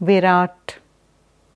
Virat